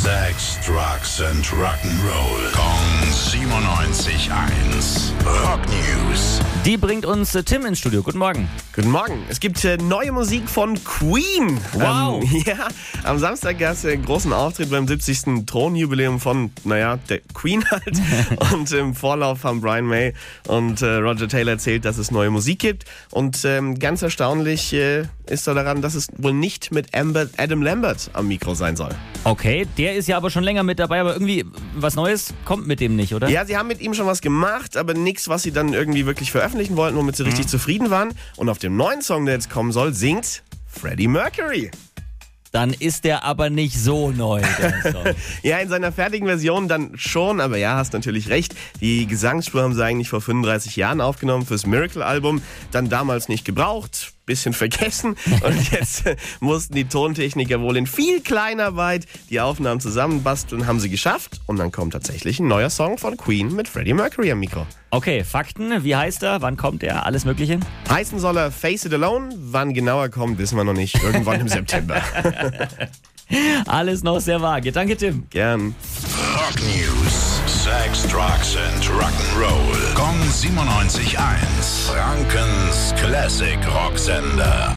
Sex, Drugs and Rock'n'Roll. Kong 97.1. Rock News. Die bringt uns äh, Tim ins Studio. Guten Morgen. Guten Morgen. Es gibt äh, neue Musik von Queen. Wow. Ähm, ja, am Samstag gab es einen großen Auftritt beim 70. Thronjubiläum von, naja, der Queen halt. und im Vorlauf haben Brian May und äh, Roger Taylor erzählt, dass es neue Musik gibt. Und ähm, ganz erstaunlich äh, ist da daran, dass es wohl nicht mit Amber, Adam Lambert am Mikro sein soll. Okay, der ist ja aber schon länger mit dabei, aber irgendwie was Neues kommt mit dem nicht, oder? Ja, sie haben mit ihm schon was gemacht, aber nichts, was sie dann irgendwie wirklich veröffentlichen wollten, womit sie richtig zufrieden waren. Und auf dem neuen Song, der jetzt kommen soll, singt Freddie Mercury. Dann ist der aber nicht so neu, der Song. Ja, in seiner fertigen Version dann schon, aber ja, hast natürlich recht. Die Gesangsspur haben sie eigentlich vor 35 Jahren aufgenommen fürs Miracle-Album, dann damals nicht gebraucht, bisschen vergessen und jetzt mussten die Tontechniker wohl in viel Kleinarbeit die Aufnahmen zusammenbasteln, haben sie geschafft und dann kommt tatsächlich ein neuer Song von Queen mit Freddie Mercury am Mikro. Okay, Fakten. Wie heißt er? Wann kommt er? Alles Mögliche? Heißen soll er Face It Alone, wann genauer kommt, wissen wir noch nicht, irgendwann im September. Alles noch sehr vage. Danke, Tim. Gern. Rock News. Sex, Drugs and Rock'n'Roll. Kong 97.1. Frankens Classic Rocksender.